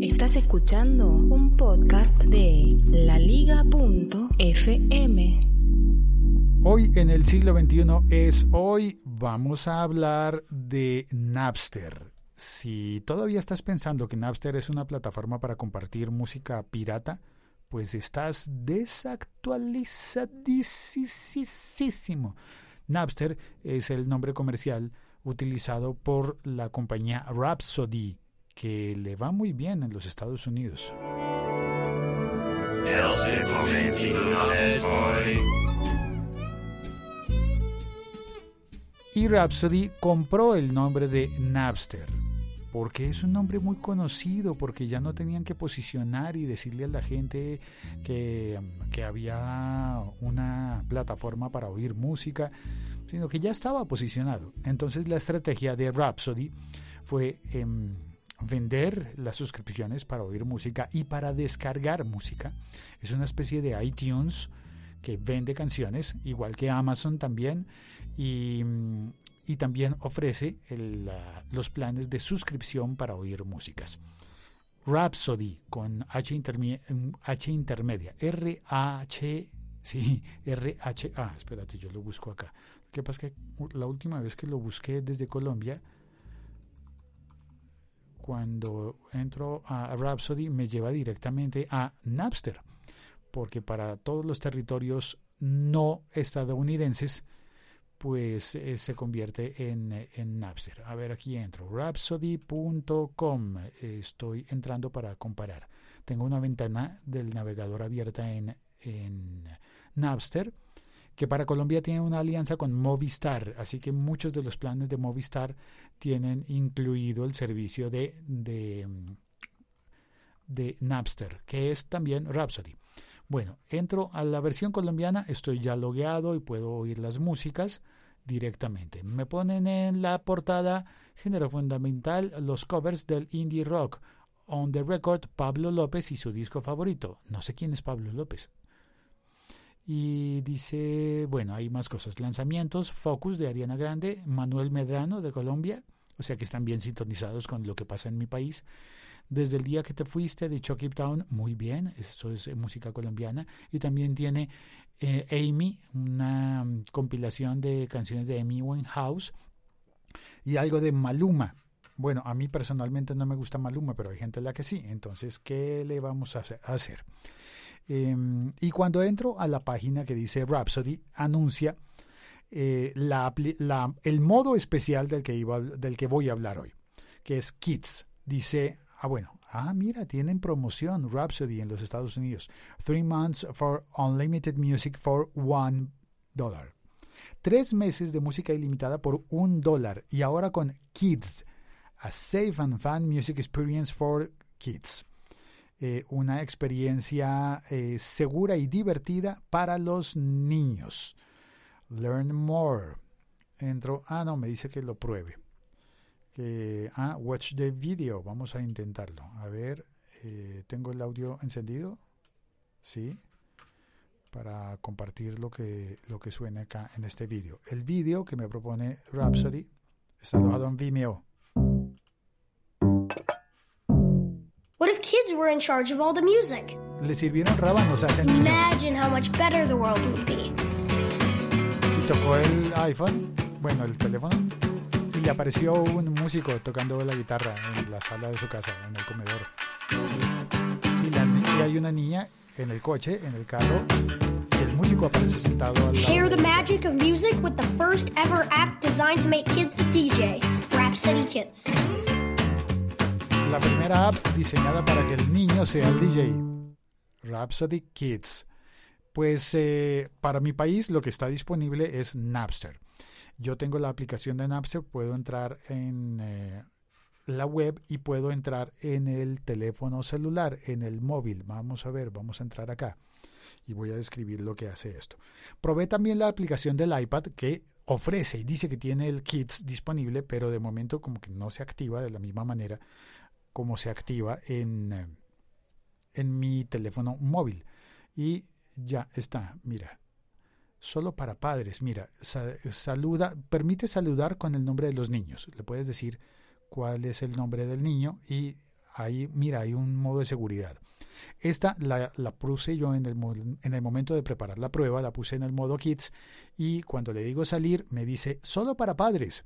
Estás escuchando un podcast de laliga.fm. Hoy en el siglo XXI es hoy. Vamos a hablar de Napster. Si todavía estás pensando que Napster es una plataforma para compartir música pirata, pues estás desactualizadísimo. Napster es el nombre comercial utilizado por la compañía Rhapsody, que le va muy bien en los Estados Unidos. Y Rhapsody compró el nombre de Napster, porque es un nombre muy conocido, porque ya no tenían que posicionar y decirle a la gente que, que había una plataforma para oír música, sino que ya estaba posicionado. Entonces la estrategia de Rhapsody fue em, vender las suscripciones para oír música y para descargar música. Es una especie de iTunes que vende canciones, igual que Amazon también, y, y también ofrece los planes de suscripción para oír músicas. Rhapsody con H, H intermedia, R-H, sí, R-H-A, espérate, yo lo busco acá. Lo que pasa es que la última vez que lo busqué desde Colombia, cuando entro a Rhapsody me lleva directamente a Napster, porque para todos los territorios no estadounidenses, pues eh, se convierte en, en, Napster. A ver, aquí entro, rhapsody.com, estoy entrando para comparar. Tengo una ventana del navegador abierta en, en Napster que para Colombia tiene una alianza con Movistar, así que muchos de los planes de Movistar tienen incluido el servicio de, de, de Napster, que es también Rhapsody. Bueno, entro a la versión colombiana, estoy ya logueado y puedo oír las músicas directamente. Me ponen en la portada género fundamental los covers del indie rock. On the record, Pablo López y su disco favorito. No sé quién es Pablo López. Y dice, bueno, hay más cosas. Lanzamientos, Focus de Ariana Grande, Manuel Medrano de Colombia, o sea que están bien sintonizados con lo que pasa en mi país. Desde el día que te fuiste de Chucky Town, muy bien, eso es música colombiana. Y también tiene eh, Amy, una mm, compilación de canciones de Amy Winehouse y algo de Maluma. Bueno, a mí personalmente no me gusta Maluma, pero hay gente a la que sí. Entonces, ¿qué le vamos a hacer? Em, y cuando entro a la página que dice Rhapsody, anuncia eh, el modo especial del que, iba, del que voy a hablar hoy, que es Kids. Dice, ah, bueno, ah, mira, tienen promoción Rhapsody en los Estados Unidos. Three months for unlimited music for one dollar. Tres meses de música ilimitada por un dólar. Y ahora con Kids, a safe and fun music experience for kids. Eh, una experiencia eh, segura y divertida para los niños. Learn more. Entro. Ah, no, me dice que lo pruebe. ah, watch the video. Vamos a intentarlo. A ver, eh, ¿tengo el audio encendido? Sí. Para compartir lo que, lo que suena acá en este vídeo. El vídeo que me propone Rhapsody está alojado en Vimeo. Kids were in charge of all the music? Le sirvieron rábanos a ese niño. Imagine how much better the world would be. Y tocó el iPhone, bueno, el teléfono, y le apareció un músico tocando la guitarra en la sala de su casa, en el comedor. Y, la, y hay una niña en el coche, en el carro, y el músico aparece sentado al lado. Share the magic of music with the first ever app designed to make kids the DJ, Rhapsody Kids la primera app diseñada para que el niño sea el DJ, Rhapsody Kids. Pues eh, para mi país lo que está disponible es Napster. Yo tengo la aplicación de Napster, puedo entrar en eh, la web y puedo entrar en el teléfono celular, en el móvil. Vamos a ver, vamos a entrar acá y voy a describir lo que hace esto. Probé también la aplicación del iPad que ofrece y dice que tiene el Kids disponible, pero de momento como que no se activa de la misma manera cómo se activa en, eh, en mi teléfono móvil. Y ya está, mira. Solo para padres, mira, saluda, permite saludar con el nombre de los niños. Le puedes decir cuál es el nombre del niño y ahí, mira, hay un modo de seguridad. Esta la, la puse yo en el, en el momento de preparar la prueba, la puse en el modo Kids y cuando le digo salir me dice solo para padres.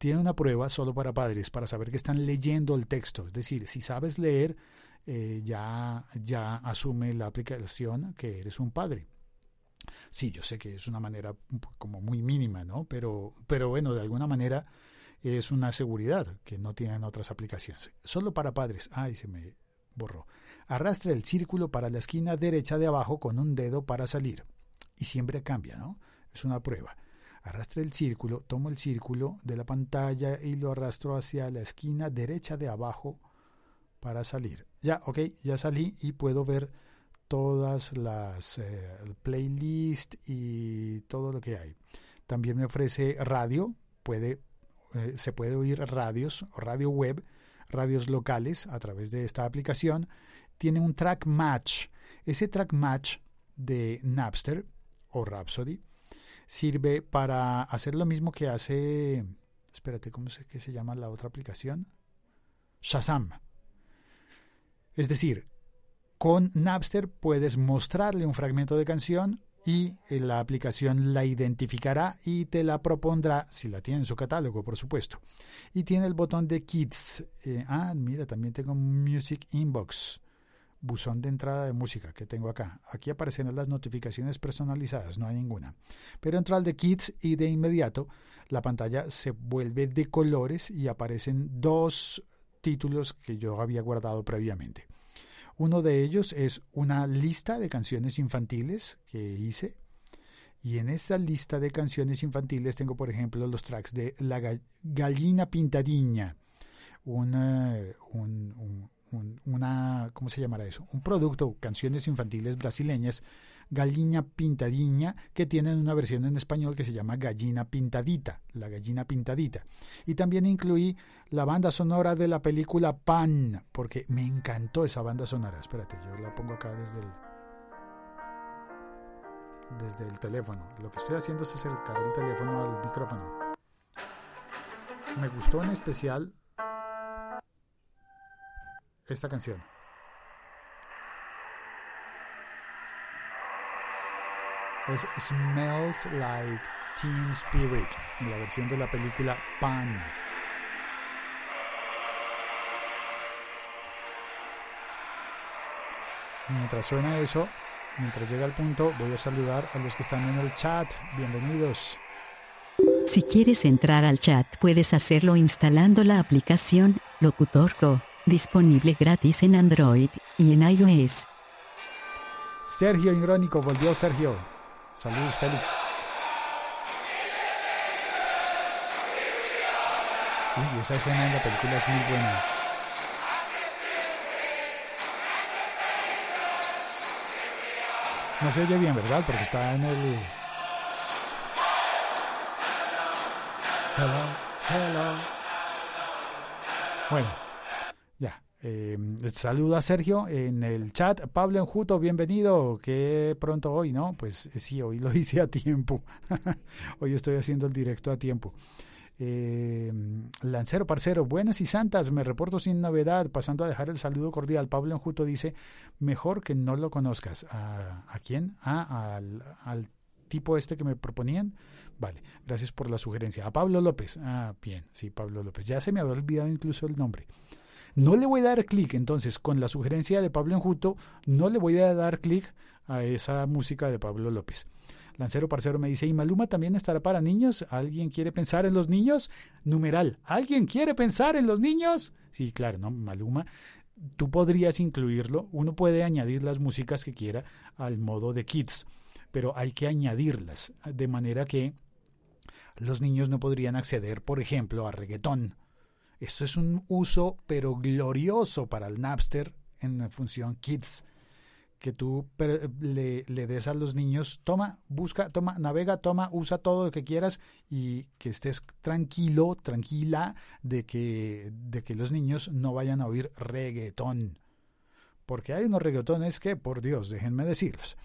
Tiene una prueba solo para padres, para saber que están leyendo el texto. Es decir, si sabes leer, eh, ya, ya asume la aplicación que eres un padre. Sí, yo sé que es una manera como muy mínima, ¿no? Pero, pero bueno, de alguna manera es una seguridad que no tienen otras aplicaciones. Solo para padres. Ay, se me borró. Arrastra el círculo para la esquina derecha de abajo con un dedo para salir. Y siempre cambia, ¿no? Es una prueba. Arrastra el círculo, tomo el círculo de la pantalla y lo arrastro hacia la esquina derecha de abajo para salir. Ya, ok, ya salí y puedo ver todas las eh, playlists y todo lo que hay. También me ofrece radio, puede, eh, se puede oír radios, radio web, radios locales a través de esta aplicación. Tiene un track match. Ese track match de Napster o Rhapsody sirve para hacer lo mismo que hace, espérate, ¿cómo es que se llama la otra aplicación? Shazam. Es decir, con Napster puedes mostrarle un fragmento de canción y la aplicación la identificará y te la propondrá, si la tiene en su catálogo, por supuesto. Y tiene el botón de Kids. Eh, ah, mira, también tengo Music Inbox, buzón de entrada de música que tengo acá. Aquí aparecen las notificaciones personalizadas, no hay ninguna. Pero entro al de Kids y de inmediato la pantalla se vuelve de colores y aparecen dos títulos que yo había guardado previamente. Uno de ellos es una lista de canciones infantiles que hice. Y en esta lista de canciones infantiles tengo, por ejemplo, los tracks de La Gallina Pintadiña, una, un, una, ¿cómo se llamará eso? Un producto, canciones infantiles brasileñas, Gallina Pintadiña, que tienen una versión en español que se llama Gallina Pintadita, la gallina pintadita. Y también incluí la banda sonora de la película Pan, porque me encantó esa banda sonora. Espérate, yo la pongo acá desde el, desde el teléfono. Lo que estoy haciendo es acercar el teléfono al micrófono. Me gustó en especial esta canción. Es Smells Like Teen Spirit, en la versión de la película Pan. Mientras suena eso, mientras llega el punto, voy a saludar a los que están en el chat. Bienvenidos. Si quieres entrar al chat, puedes hacerlo instalando la aplicación Locutor Go, disponible gratis en Android y en iOS. Sergio Ingrónico, volvió Sergio. Saludos, Félix. Uy, esa escena en la película es muy buena. No se oye bien, ¿verdad? Porque está en el... Hello, hello. Bueno. Eh, saludo a Sergio en el chat. Pablo Enjuto, bienvenido. Qué pronto hoy, ¿no? Pues sí, hoy lo hice a tiempo. hoy estoy haciendo el directo a tiempo. Eh, Lancero Parcero, buenas y santas, me reporto sin novedad, pasando a dejar el saludo cordial. Pablo Enjuto dice, mejor que no lo conozcas. ¿A, a quién? Ah, al, al, tipo este que me proponían. Vale, gracias por la sugerencia. A Pablo López. Ah, bien, sí, Pablo López. Ya se me había olvidado incluso el nombre. No le voy a dar clic, entonces, con la sugerencia de Pablo Enjuto, no le voy a dar clic a esa música de Pablo López. Lancero Parcero me dice, ¿y Maluma también estará para niños? ¿Alguien quiere pensar en los niños? Numeral, ¿alguien quiere pensar en los niños? Sí, claro, ¿no? Maluma, tú podrías incluirlo, uno puede añadir las músicas que quiera al modo de kids, pero hay que añadirlas, de manera que los niños no podrían acceder, por ejemplo, a reggaetón. Esto es un uso, pero glorioso para el Napster en la función kids que tú le, des a los niños, toma, busca, toma, navega, toma, usa todo lo que quieras y que estés tranquilo, tranquila de que, de que los niños no vayan a oír reggaetón. Porque hay unos reggaetones que, por Dios, déjenme decirlos.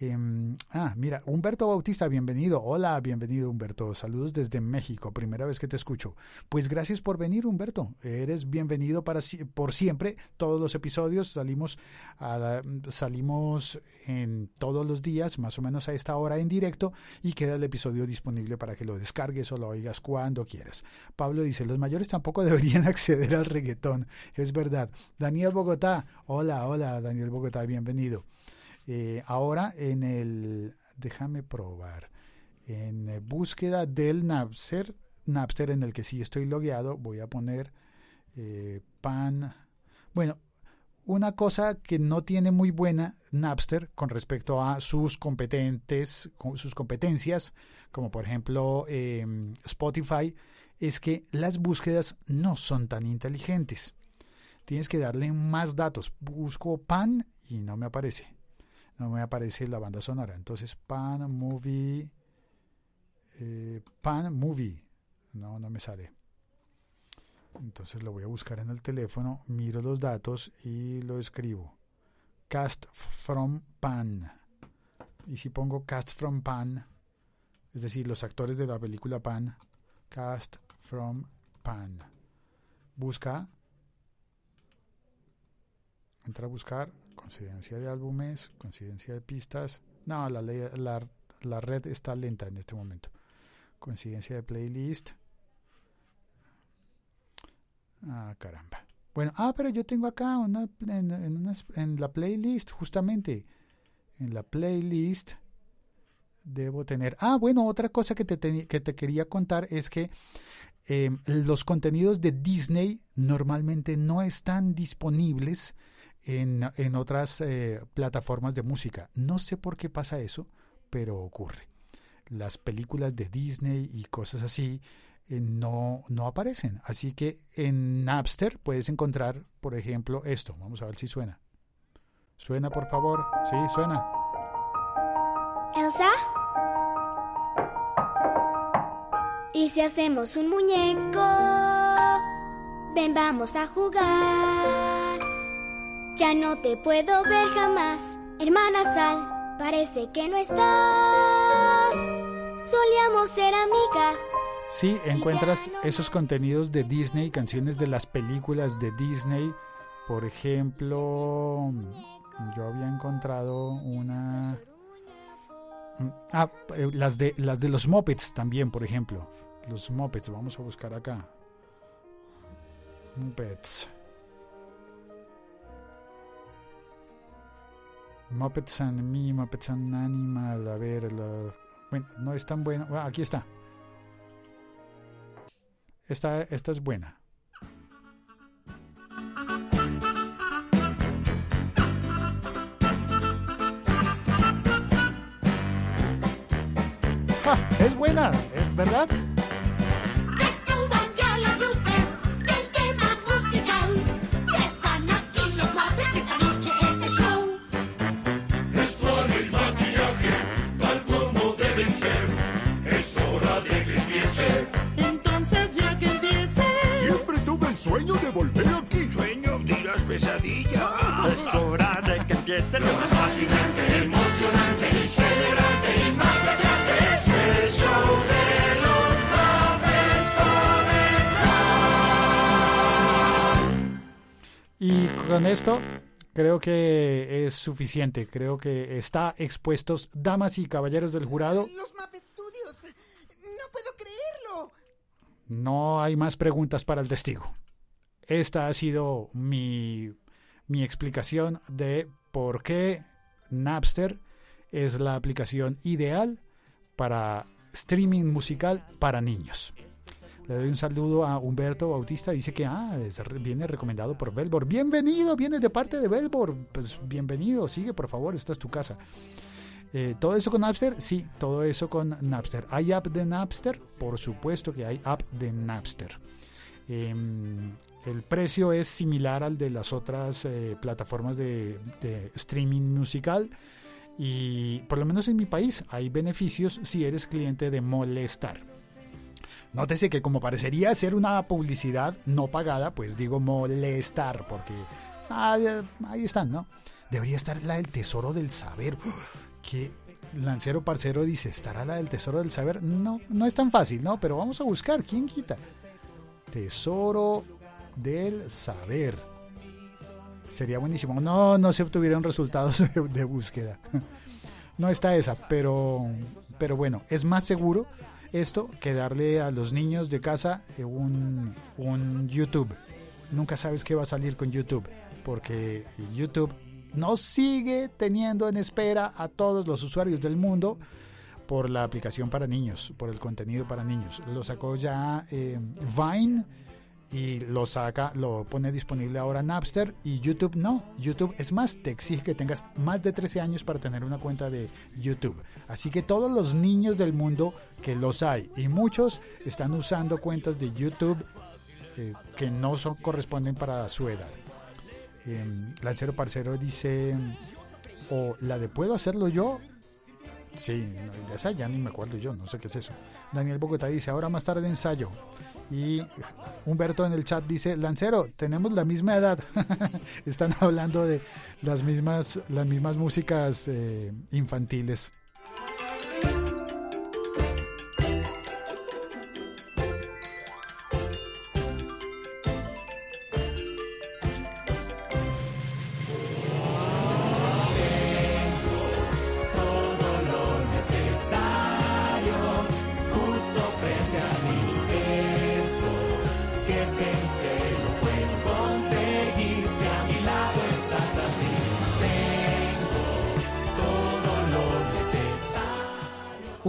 Em, ah, mira, Humberto Bautista, bienvenido. Hola, bienvenido Humberto. Saludos desde México, primera vez que te escucho. Pues gracias por venir Humberto. Eres bienvenido para por siempre. Todos los episodios salimos a, salimos en todos los días, más o menos a esta hora en directo y queda el episodio disponible para que lo descargues o lo oigas cuando quieras. Pablo dice, los mayores tampoco deberían acceder al reggaetón. Es verdad. Daniel Bogotá, hola, hola Daniel Bogotá, bienvenido. Eh, ahora en el, déjame probar, en búsqueda del Napster, Napster en el que sí estoy logueado, voy a poner eh, pan. Bueno, una cosa que no tiene muy buena Napster con respecto a sus competentes, sus competencias, como por ejemplo em, Spotify, es que las búsquedas no son tan inteligentes. Tienes que darle más datos. Busco pan y no me aparece no me aparece la banda sonora. Entonces, Pan Movie. Eh, Pan Movie. No, no me sale. Entonces lo voy a buscar en el teléfono, miro los datos y lo escribo. Cast from Pan. Y si pongo Cast from Pan, es decir, los actores de la película Pan, Cast from Pan. Busca. Entra a buscar coincidencia de álbumes, coincidencia de pistas. No, la, la, la red está lenta en este momento. Coincidencia de playlist. Ah, caramba. Bueno, ah, pero yo tengo acá una, en, la playlist, justamente. En la playlist debo tener. Ah, bueno, otra cosa que te, que te quería contar es que eh, los contenidos de Disney normalmente no están disponibles en, otras eh, plataformas de música. No sé por qué pasa eso, pero ocurre. Las películas de Disney y cosas así eh, no, no aparecen. Así que en Napster puedes encontrar, por ejemplo, esto. Vamos a ver si suena. Suena, por favor. Sí, suena. Elsa. ¿Y si hacemos un muñeco? Ven, vamos a jugar. Ya no te puedo ver jamás, hermana Sal, parece que no estás. Solíamos ser amigas. Sí, encuentras esos contenidos de Disney, canciones de las películas de Disney. Por ejemplo, yo había encontrado una... Ah, eh, las de, las de los Muppets también, por ejemplo. Los Muppets, vamos a buscar acá. Muppets. Muppets and Me, and Animal, a ver, bueno, no es tan bueno. aquí está. Esta, esta es buena. Es buena, ¿verdad? Con esto creo que es suficiente. Creo que está expuestos, damas y caballeros del jurado. Los Muppet Studios. No puedo creerlo. No hay más preguntas para el testigo. Esta ha sido mi mi explicación de por qué Napster es la aplicación ideal para streaming musical para niños. Le doy un saludo a Humberto Bautista. Dice que ah, viene recomendado por Belbor. Bienvenido, viene de parte de Belbor. Pues bienvenido, sigue por favor, esta es tu casa. Eh, ¿Todo eso con Napster? Sí, todo eso con Napster. ¿Hay app de Napster? Por supuesto que hay app de Napster. Em, el precio es similar al de las otras eh, plataformas de, streaming musical y por lo menos en mi país hay beneficios si eres cliente de Molestar. Nótese que como parecería ser una publicidad no pagada, pues digo molestar porque ah, ahí están, ¿no? Debería estar la del tesoro del saber. que Lancero Parcero dice, ¿estará la del Tesoro del Saber? No, no es tan fácil, ¿no? Pero vamos a buscar, ¿quién quita? Tesoro del Saber. Sería buenísimo. No, no se obtuvieron resultados de, de búsqueda. No está esa, pero, pero bueno, es más seguro esto que darle a los niños de casa eh, un, un YouTube. Nunca sabes qué va a salir con YouTube, porque YouTube nos sigue teniendo en espera a todos los usuarios del mundo por la aplicación para niños, por el contenido para niños. Lo sacó ya eh, Vine y lo saca, lo pone disponible ahora Napster y YouTube no. YouTube es más, te exige que tengas más de 13 años para tener una cuenta de YouTube. Así que todos los niños del mundo que los hay y muchos están usando cuentas de YouTube eh, que no son corresponden para su edad. Eh, Lancero Parcero dice, o la de puedo hacerlo yo. Sí, de esa ya ni me acuerdo yo, no sé qué es eso. Daniel Bogotá dice, ahora más tarde ensayo. Y Humberto en el chat dice, Lancero, tenemos la misma edad. Están hablando de las mismas, las mismas músicas eh, infantiles.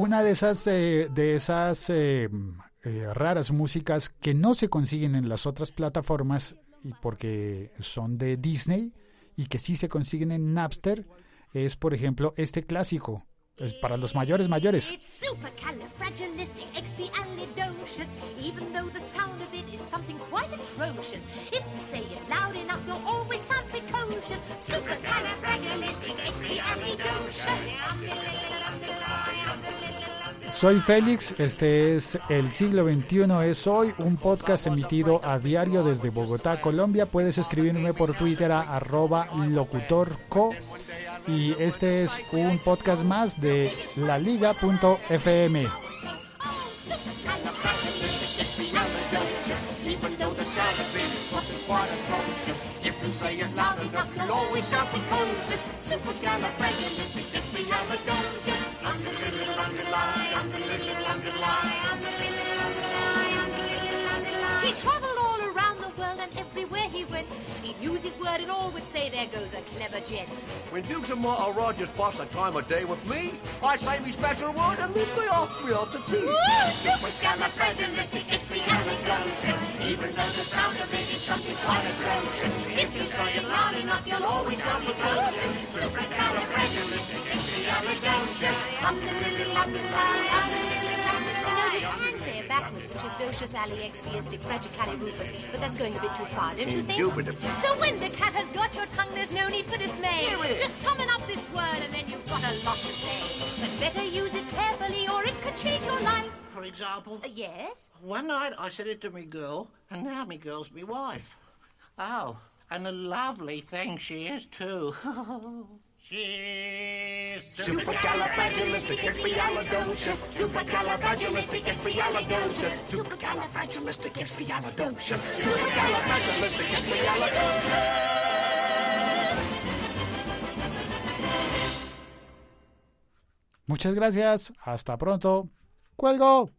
Una de esas, eh, de esas eh, eh, raras músicas que no se consiguen en las otras plataformas y porque son de Disney y que sí se consiguen en Napster es, por ejemplo, este clásico. Es para los mayores mayores. Soy Félix, este es El siglo XXI es hoy, un podcast emitido a diario desde Bogotá, Colombia. Puedes escribirme por Twitter a arroba locutorco y este es un podcast más de laliga.fm. use his word and all would say, "There goes a clever gent." When Dukes and Martha Rogers pass a time of day with me, I say me special word and then they ask me to tea. Supercalifragilisticexpialidocious. Even though the sound of it is something quite atrocious. If you say it loud enough, you'll always sound precocious. Supercalifragilisticexpialidocious. Um, the little underline, um, the little underline. You can say it backwards, which is docious ali expiastic fragicalibupus, but that's going a bit too far, don't you think? Indubitably. So when the cat has got your tongue, there's no need for dismay. Just summon up this word and then you've got a lot to say. But better use it carefully or it could change your life. For example, Uh, yes? one night I said it to me girl, and now me girl's me wife. Oh, and a lovely thing she is too. She's Supercalifragilisticexpialidocious. Supercalifragilisticexpialidocious. Supercalifragilisticexpialidocious. Supercalifragilisticexpialidocious. Muchas gracias, hasta pronto. Cuelgo.